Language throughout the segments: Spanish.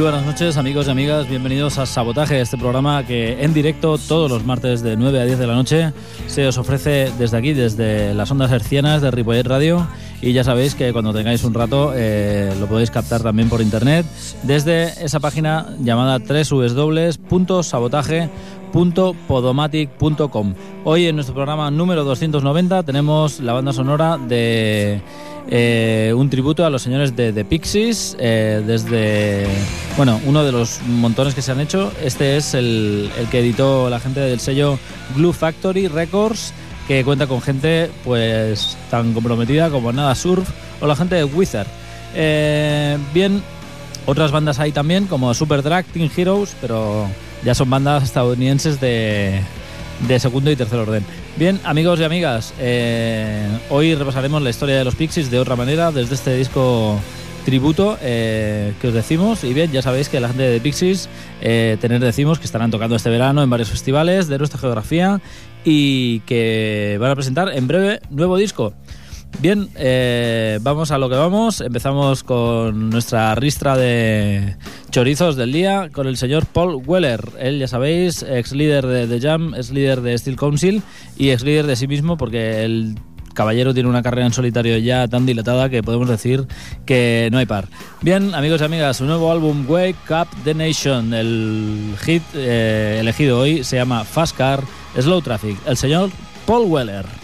Noches amigos y amigas, bienvenidos a Sabotaje, este programa que en directo todos los martes de 9 a 10 de la noche se os ofrece desde aquí, desde las ondas hercianas de Ripollet Radio. Y ya sabéis que cuando tengáis un rato eh, lo podéis captar también por internet desde esa página llamada www.sabotaje.podomatic.com. Hoy en nuestro programa número 290 tenemos la banda sonora de eh, un tributo a los señores de The Pixies, eh, desde, bueno, uno de los montones que se han hecho. Este es el, que editó la gente del sello Glue Factory Records, que cuenta con gente pues tan comprometida como Nada Surf o la gente de Wizard. Eh, bien, otras bandas hay también, como Super Drag, Teen Heroes, pero ya son bandas estadounidenses de, de segundo y tercer orden. Bien, amigos y amigas, eh, hoy repasaremos la historia de los Pixies de otra manera, desde este disco tributo eh, que os decimos. Y bien, ya sabéis que la gente de Pixies, eh, tener decimos que estarán tocando este verano en varios festivales de nuestra geografía y que van a presentar en breve nuevo disco. Bien, eh, vamos a lo que vamos. Empezamos con nuestra ristra de chorizos del día con el señor Paul Weller. Él, ya sabéis, ex líder de The Jam, es líder de Steel Council y ex líder de sí mismo porque el caballero tiene una carrera en solitario ya tan dilatada que podemos decir que no hay par. Bien, amigos y amigas, su nuevo álbum Wake Up the Nation, el hit eh, elegido hoy se llama Fast Car Slow Traffic. El señor Paul Weller.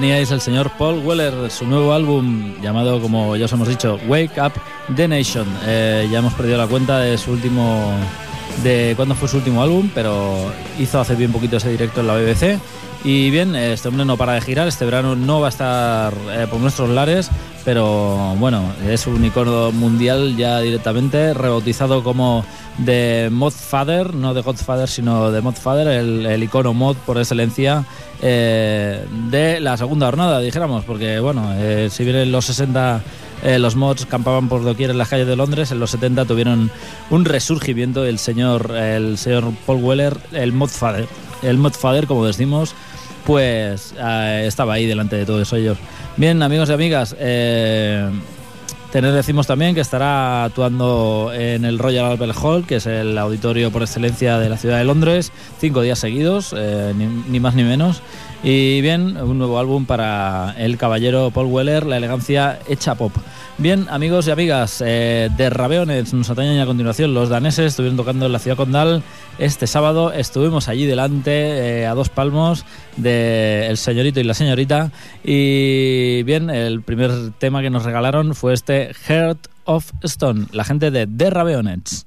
Teníais el señor Paul Weller, su nuevo álbum llamado, como ya os hemos dicho, Wake Up the Nation. Eh, ya hemos perdido la cuenta de su último. de cuándo fue su último álbum, pero hizo hace bien poquito ese directo en la BBC. Y bien, este hombre no para de girar, este verano no va a estar eh, por nuestros lares, pero bueno, es un icono mundial ya directamente, rebautizado como de Modfather, no de Godfather, sino de Modfather, el, el icono mod por excelencia eh, de la segunda jornada, dijéramos, porque bueno, eh, si bien en los 60 eh, los mods campaban por doquier en las calles de Londres, en los 70 tuvieron un resurgimiento el señor, el señor Paul Weller, el Modfather. El Modfather, como decimos, pues estaba ahí delante de todos ellos. Bien, amigos y amigas, Tener decimos también que estará actuando en el Royal Albert Hall, que es el auditorio por excelencia de la ciudad de Londres, cinco días seguidos, eh, ni, más ni menos. Y bien, un nuevo álbum para el caballero Paul Weller, La elegancia hecha pop. Bien, amigos y amigas, eh, de Rabeonets nos atañen a continuación. Los daneses estuvieron tocando en la ciudad condal este sábado. Estuvimos allí delante, eh, a dos palmos, del señorito y la señorita. Y bien, el primer tema que nos regalaron fue este Heart of Stone, la gente de The Rabeonets.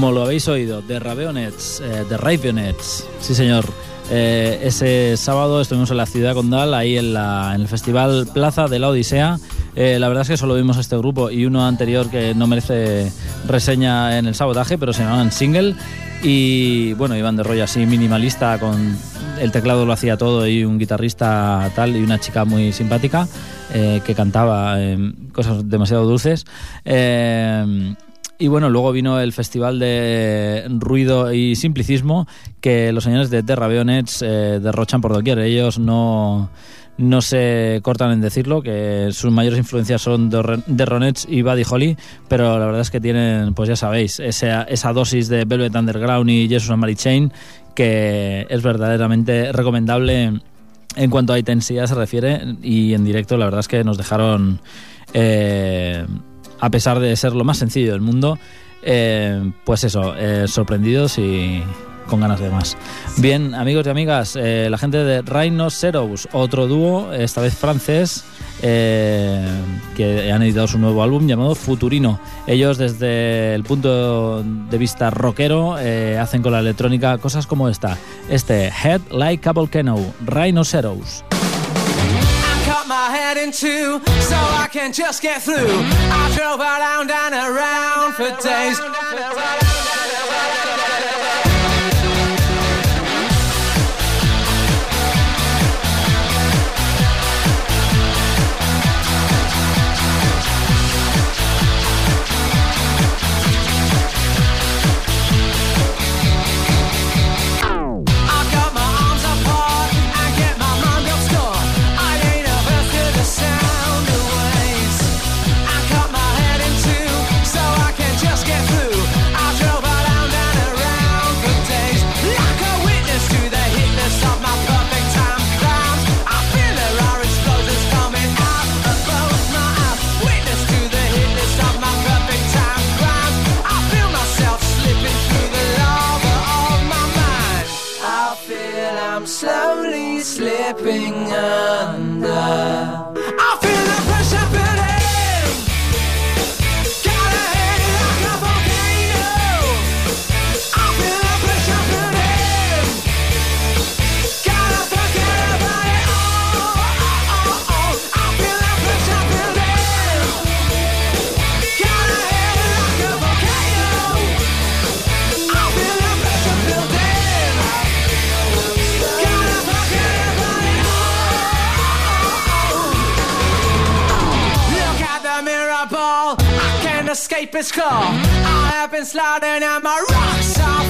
Como lo habéis oído, The Raveonets, eh, The Raveonets, sí señor. Eh, ese sábado estuvimos en la ciudad condal, ahí en, la, en el Festival Plaza de la Odisea. Eh, la verdad es que solo vimos este grupo y uno anterior que no merece reseña en el sabotaje, pero se llamaban Single. Y bueno, iban de rollo así minimalista, con el teclado lo hacía todo y un guitarrista tal y una chica muy simpática eh, que cantaba cosas demasiado dulces. Y bueno, luego vino el festival de ruido y simplicismo que los señores de Terra Beonets eh, derrochan por doquier. Ellos no, no se cortan en decirlo, que sus mayores influencias son de Ronets y Buddy Holly, pero la verdad es que tienen, pues ya sabéis, esa, esa dosis de Velvet Underground y Jesus and Mary Chain que es verdaderamente recomendable en cuanto a intensidad se refiere y en directo la verdad es que nos dejaron... Eh, a pesar de ser lo más sencillo del mundo, eh, pues eso, eh, sorprendidos y con ganas de más. Bien, amigos y amigas, eh, la gente de Rhinoceros, otro dúo, esta vez francés, que han editado su nuevo álbum llamado Futurino. Ellos desde el punto de vista rockero hacen con la electrónica cosas como esta. Este Head Like a Volcano, Rhinoceros. My head in two so I can just get through. I drove around and around for days. Under. Escape his car. I have been sliding and my rocks are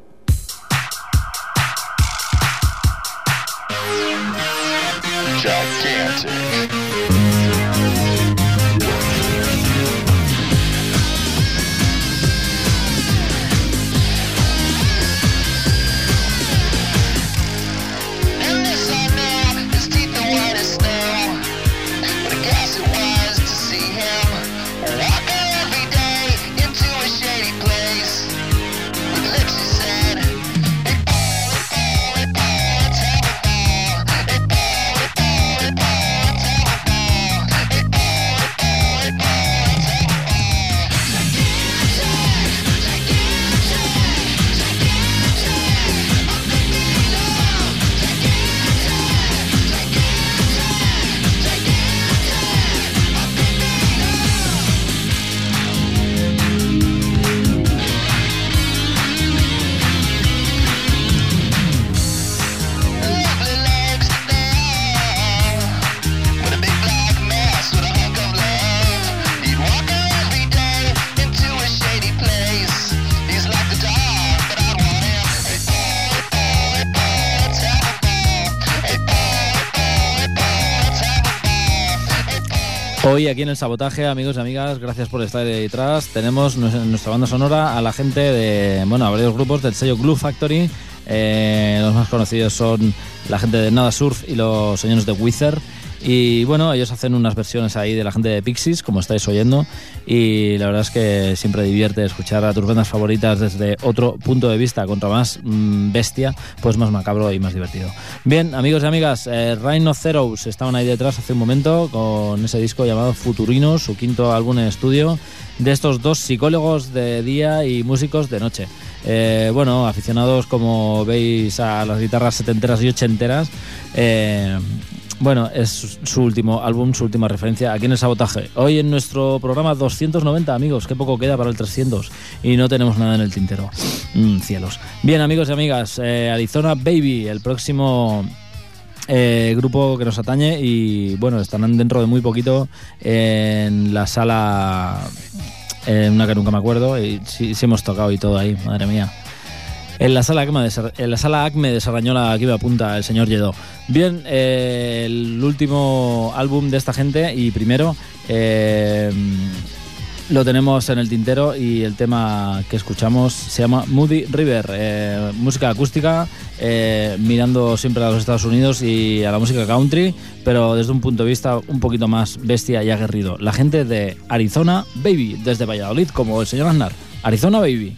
And Hoy aquí en el sabotaje, amigos y amigas, gracias por estar detrás. Tenemos en nuestra banda sonora a la gente de, bueno, varios grupos del sello Glue Factory. Eh, los más conocidos son la gente de Nada Surf y los señores de Wither. Y bueno, ellos hacen unas versiones ahí de la gente de Pixies, como estáis oyendo. Y la verdad es que siempre divierte escuchar a tus bandas favoritas desde otro punto de vista, contra más mm, bestia, pues más macabro y más divertido. Bien, amigos y amigas, eh, Rhino Zeros estaban ahí detrás hace un momento con ese disco llamado Futurinos, su quinto álbum en estudio, de estos dos psicólogos de día y músicos de noche. Eh, bueno, aficionados como veis a las guitarras setenteras y ochenteras. eh, bueno, es su- último álbum, su última referencia aquí en el sabotaje. Hoy en nuestro programa 290, amigos, qué poco queda para el 300 y no tenemos nada en el tintero. Mm, cielos. Bien, amigos y amigas, eh, Arizona Baby, el próximo eh, grupo que nos atañe y bueno, estarán dentro de muy poquito en la sala, en una que nunca me acuerdo y sí, sí hemos tocado y todo ahí, madre mía. En la sala Acme de, Sar- en la sala Acme de Sarrañola, aquí me apunta el señor Lledó. Bien, eh, el último álbum de esta gente y primero eh, lo tenemos en el tintero y el tema que escuchamos se llama Moody River, eh, música acústica, eh, mirando siempre a los Estados Unidos y a la música country, pero desde un punto de vista un poquito más bestia y aguerrido. La gente de Arizona Baby, desde Valladolid, como el señor Aznar. Arizona Baby.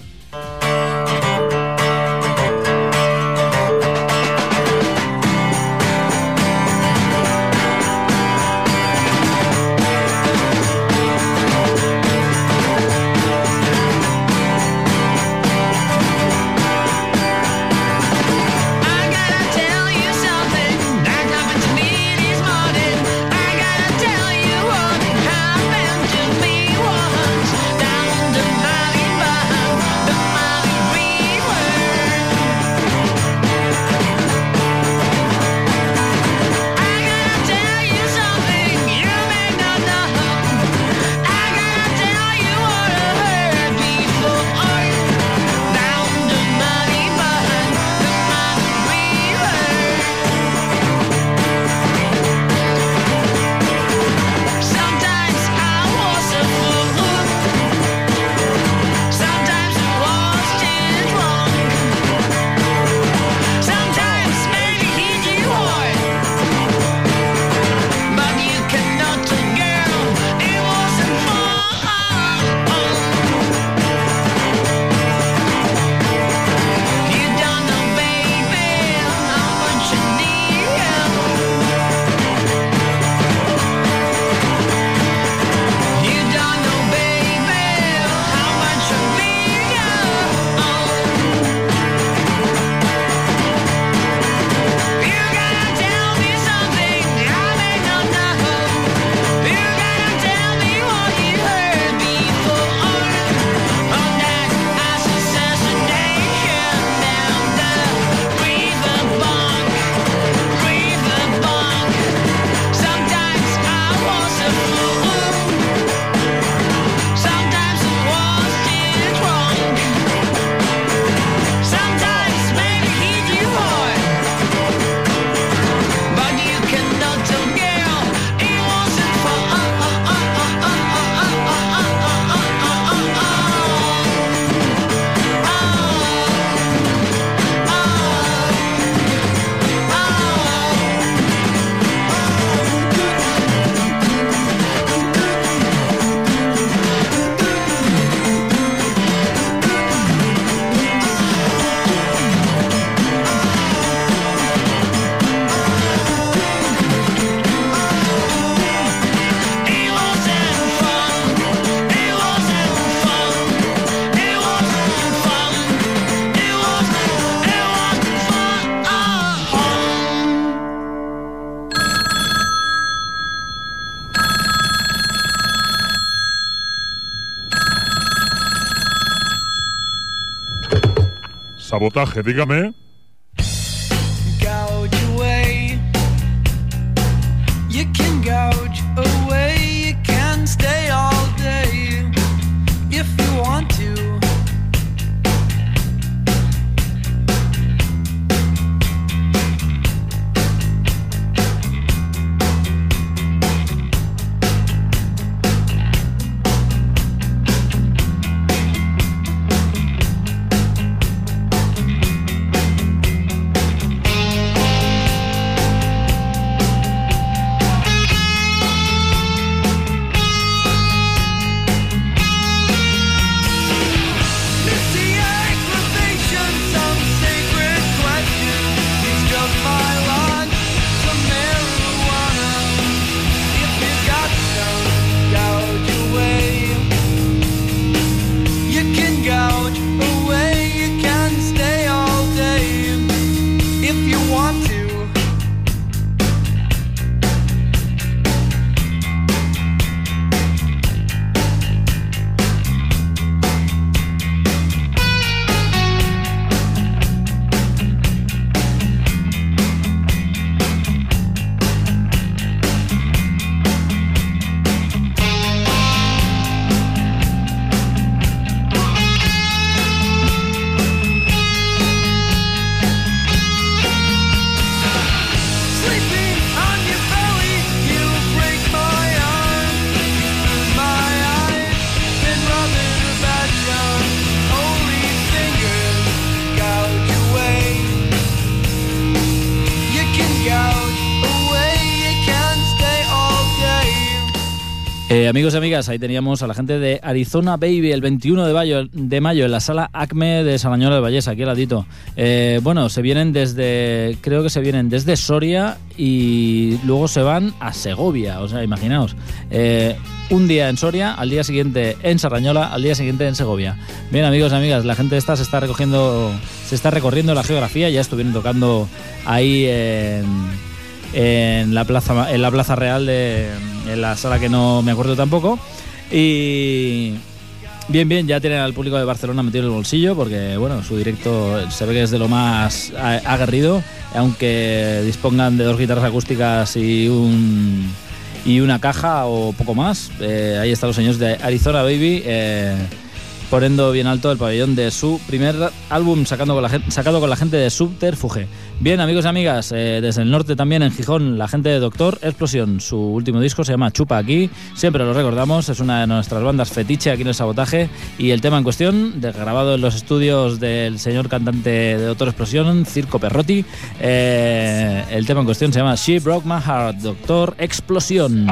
Sabotaje, dígame. Eh, amigos y amigas, ahí teníamos a la gente de Arizona Baby el 21 de mayo, de mayo en la sala ACME de Salañola del Vallés, aquí al ladito. Eh, bueno, se vienen desde, creo que se vienen desde Soria y luego se van a Segovia, o sea, imaginaos. Eh, un día en Soria, al día siguiente en Sarrañola, al día siguiente en Segovia. Bien, amigos y amigas, la gente esta se está recogiendo, se está recorriendo la geografía, ya estuvieron tocando ahí en en la plaza en la plaza real de en la sala que no me acuerdo tampoco. Y bien bien ya tienen al público de Barcelona metido en el bolsillo porque bueno su directo se ve que es de lo más aguerrido aunque dispongan de dos guitarras acústicas y un y una caja o poco más. Eh, ahí están los señores de Arizona Baby eh, poniendo bien alto el pabellón de su primer álbum sacando con la gen- sacado con la gente de Subterfuge. Bien, amigos y amigas, eh, desde el norte también en Gijón, la gente de Doctor Explosión. Su último disco se llama Chupa aquí, siempre lo recordamos, es una de nuestras bandas fetiche aquí en el sabotaje. Y el tema en cuestión, grabado en los estudios del señor cantante de Doctor Explosión, Circo Perrotti, eh, el tema en cuestión se llama She Broke My Heart, Doctor Explosión.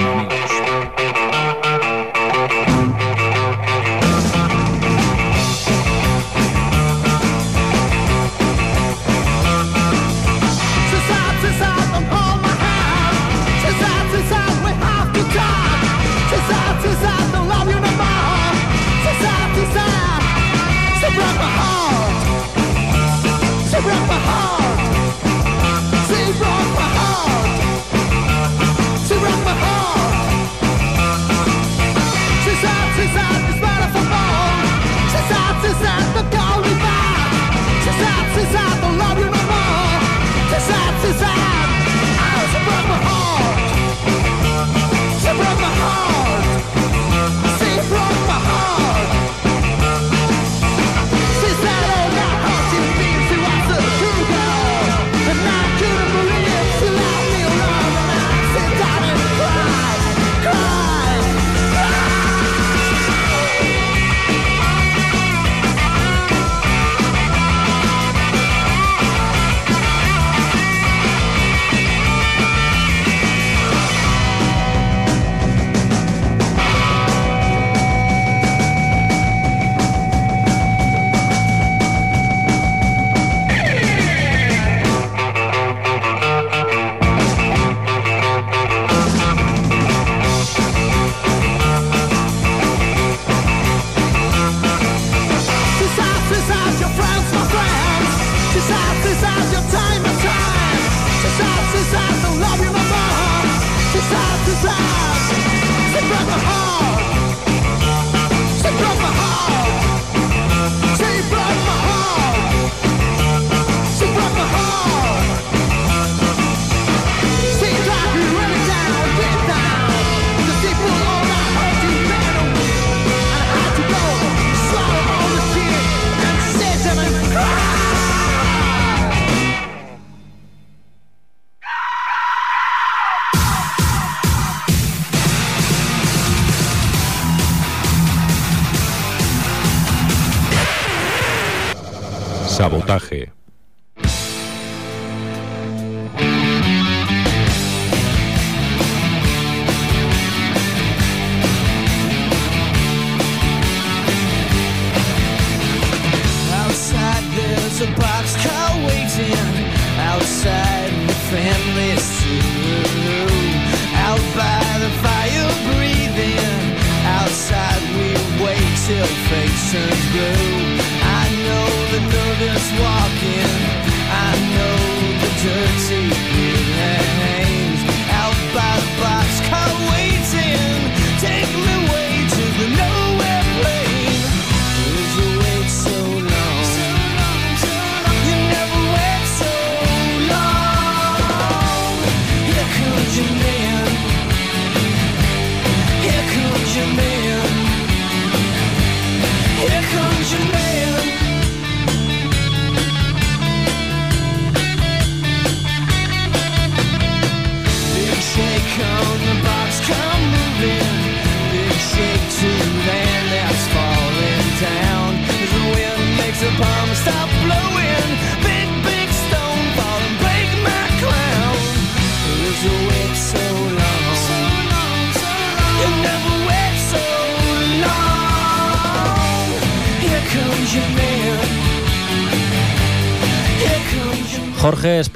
Sabotaje.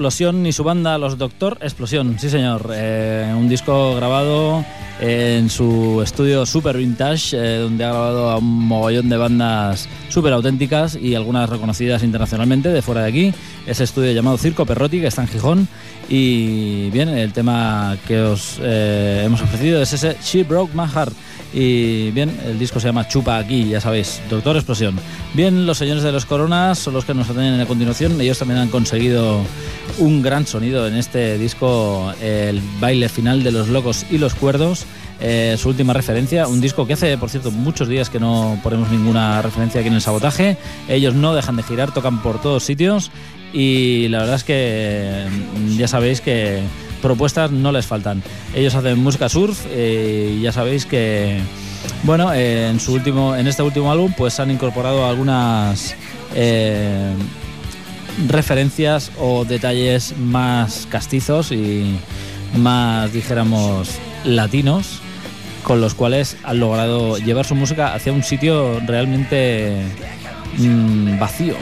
Explosión y su banda Los Doctor Explosión, sí señor. Eh, un disco grabado en su estudio Super Vintage, eh, donde ha grabado a un mogollón de bandas súper auténticas y algunas reconocidas internacionalmente de fuera de aquí. Ese estudio llamado Circo Perrotti, que está en Gijón. Y bien, el tema que os eh, hemos ofrecido es ese She Broke My Heart. Y bien, el disco se llama Chupa aquí, ya sabéis, Doctor Explosión. Bien, los señores de los Coronas son los que nos atenden a continuación. Ellos también han conseguido un gran sonido en este disco, el baile final de los locos y los cuerdos. eh, su última referencia, un disco que hace, por cierto, muchos días que no ponemos ninguna referencia aquí en el sabotaje. Ellos no dejan de girar, tocan por todos sitios y la verdad es que mm, ya sabéis que propuestas no les faltan. Ellos hacen música surf eh, y ya sabéis que bueno, en su último, en este último álbum, pues han incorporado algunas eh, referencias o detalles más castizos y más, dijéramos, latinos, con los cuales han logrado llevar su música hacia un sitio realmente mm, vacío.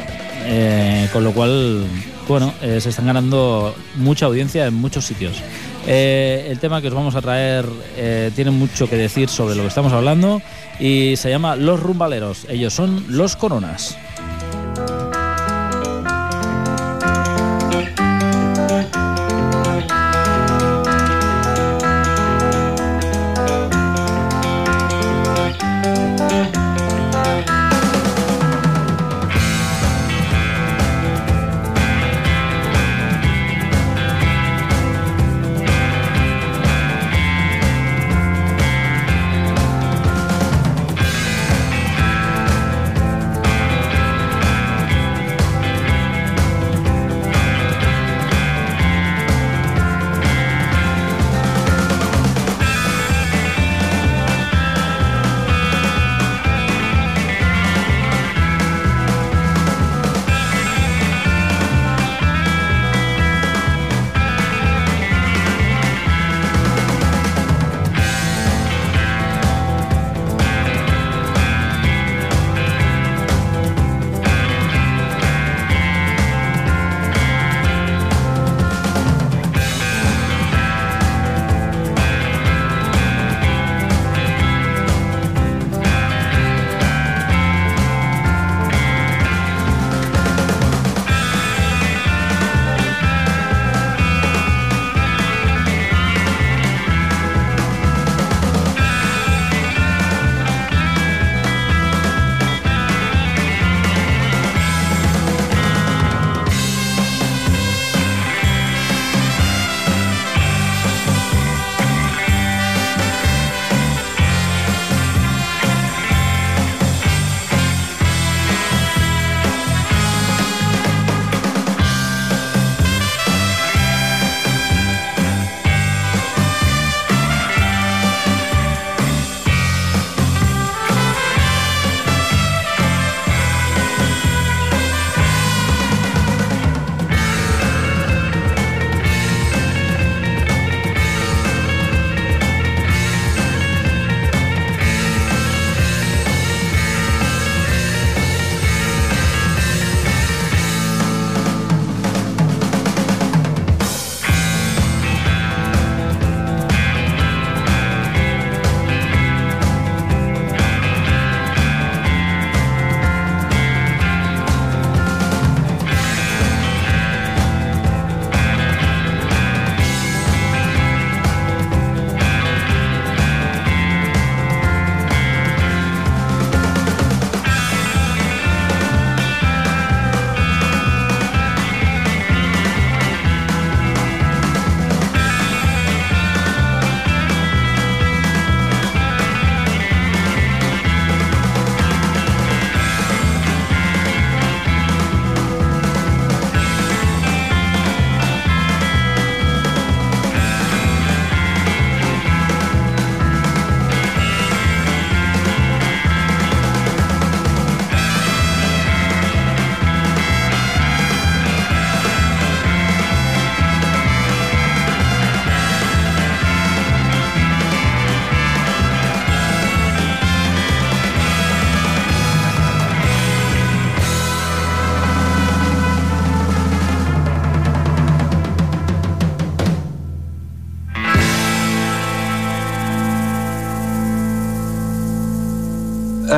Eh, con lo cual, bueno, eh, se están ganando mucha audiencia en muchos sitios. Eh, el tema que os vamos a traer eh, tiene mucho que decir sobre lo que estamos hablando y se llama Los Rumbaleros. Ellos son los Coronas.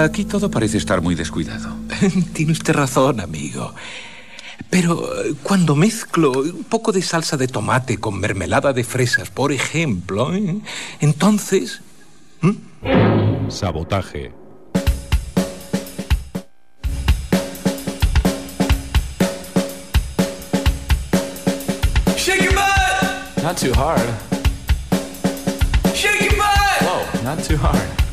Aquí todo parece estar muy descuidado. Tiene usted razón, amigo. Pero eh, cuando mezclo un poco de salsa de tomate con mermelada de fresas, por ejemplo, ¿eh? entonces... Sabotaje. Shake your butt! Not too hard. Shake your butt! Whoa, not too hard.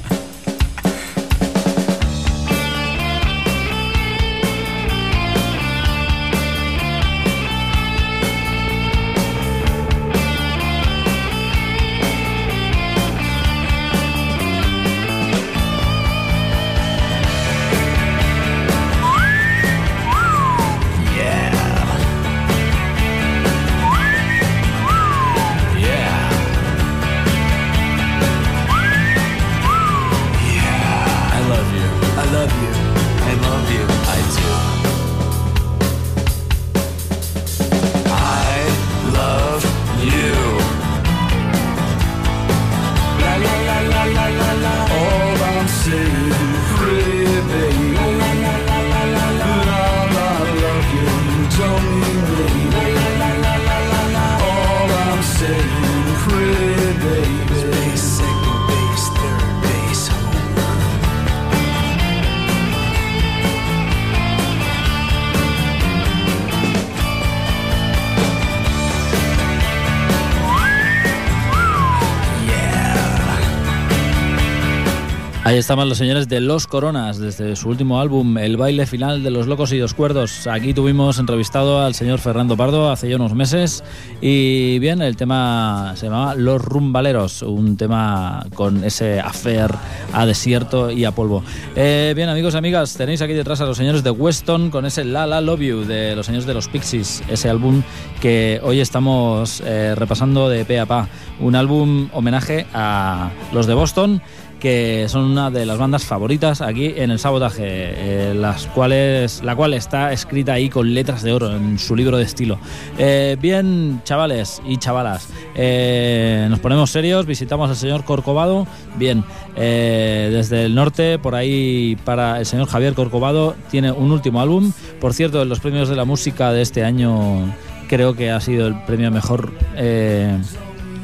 Ahí estaban los señores de Los Coronas, desde su último álbum, El baile final de los locos y los cuerdos. Aquí tuvimos entrevistado al señor Fernando Pardo hace ya unos meses. Y bien, el tema se llamaba Los Rumbaleros, un tema con ese affair a desierto y a polvo. Eh, bien, amigos y amigas, tenéis aquí detrás a los señores de Weston con ese La La Love You de los señores de los Pixies, ese álbum que hoy estamos eh, repasando de pe a pa. Un álbum homenaje a los de Boston que son una de las bandas favoritas aquí en el sabotaje, eh, las cuales, la cual está escrita ahí con letras de oro en su libro de estilo. Eh, bien, chavales y chavalas, eh, nos ponemos serios, visitamos al señor Corcovado. Bien, desde el norte, por ahí para el señor Javier Corcovado, tiene un último álbum. Por cierto, en los premios de la música de este año creo que ha sido el premio mejor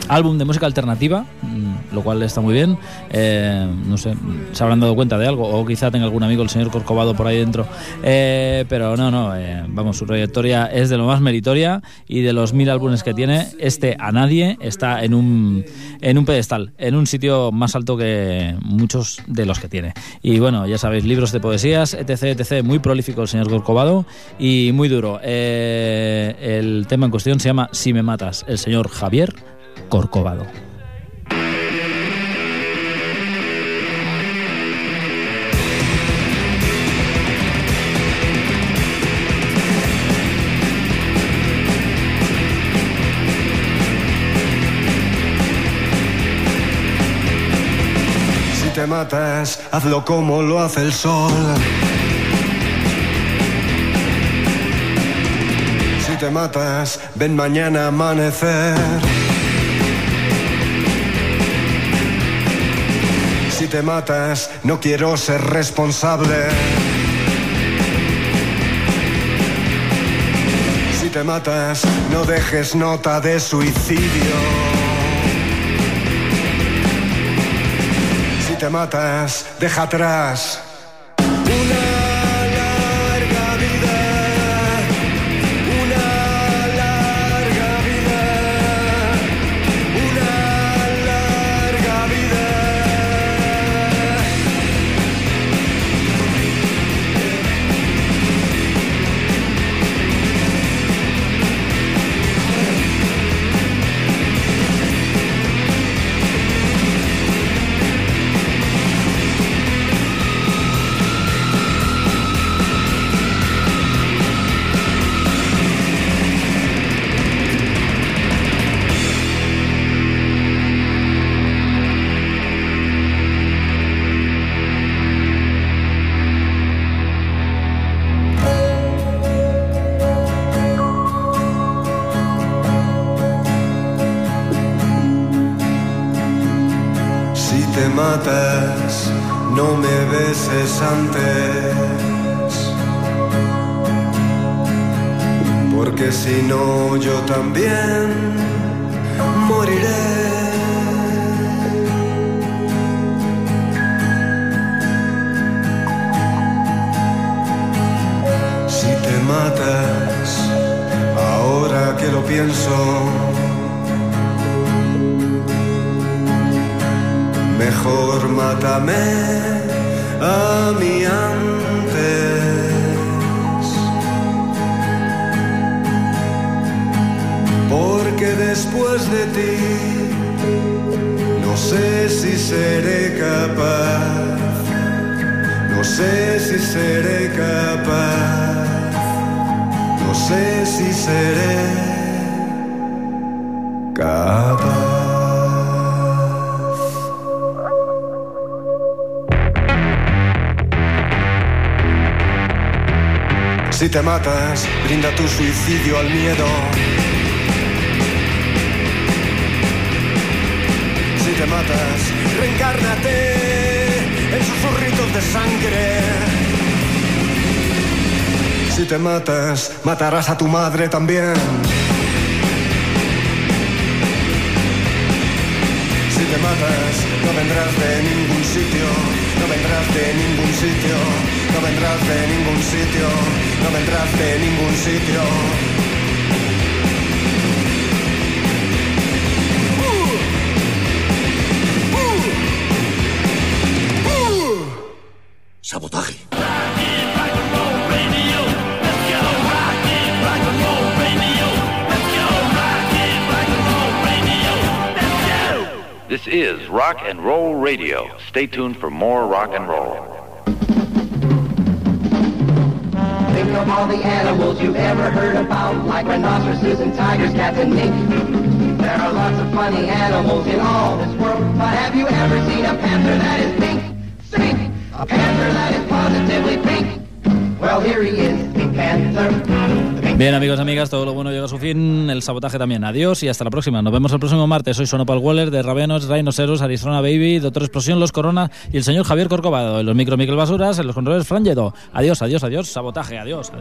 álbum de música alternativa, mm, lo cual está muy bien. Eh, no sé, se habrán dado cuenta de algo, o quizá tenga algún amigo, el señor Corcovado, por ahí dentro. Eh, pero no, no, eh, vamos, su trayectoria es de lo más meritoria y de los mil álbumes que tiene, este a nadie está en un, en un pedestal, en un sitio más alto que muchos de los que tiene. Y bueno, ya sabéis, libros de poesías, etc, etc, muy prolífico el señor Corcovado y muy duro. El tema en cuestión se llama Si me matas, el señor Javier Corcovado. Te matas, hazlo como lo hace el sol. Si te matas, ven mañana amanecer. Si te matas, no quiero ser responsable. Si te matas, no dejes nota de suicidio. Si te matas, deja atrás No me beses antes. Porque si no, yo también moriré. Si te matas, ahora que lo pienso, mejor mátame a mí antes. Porque después de ti, no sé si seré capaz, no sé si seré capaz, no sé si seré capaz. Si te matas, brinda tu suicidio al miedo. Si te matas, reencárnate en susurritos de sangre. Si te matas, matarás a tu madre también. Matas, no vendrás de ningún sitio, no vendrás de ningún sitio, no vendrás de ningún sitio, no vendrás de ningún sitio. Sabotaje. This is Rock and Roll Radio. Stay tuned for more rock and roll. Think of all the animals you've ever heard about, like rhinoceroses and tigers, cats and mink. There are lots of funny animals in all this world, but have you ever seen a panther that is pink? Pink! A panther that is positively pink. Well, here he is, Pink Panther. Bien, amigos, amigas, todo lo bueno llega a su fin, el sabotaje también. Adiós y hasta la próxima. Nos vemos el próximo martes. Soy Sonopal Waller de Ravenos, Rhinoceros, Arizona Baby, Doctor Explosión, Los Corona y el señor Javier Corcovado. En los micro Miquel Basuras, en los controles Fran. Adiós, adiós, adiós. Sabotaje, adiós.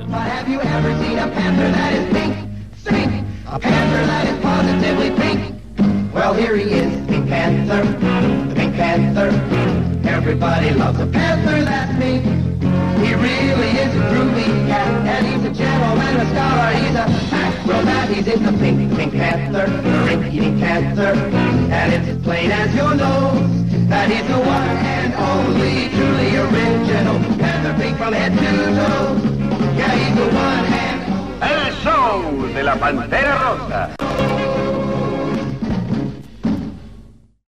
Everybody loves a panther that's groovy cat, and he's a gentleman, a scholar, he's a acrobat, he's in the pink, pink panther, the rink-eating panther. And it's as plain as your nose that he's the one and only truly original panther pink from head to toe. Yeah, he's the one and El show de la Pantera Rosa.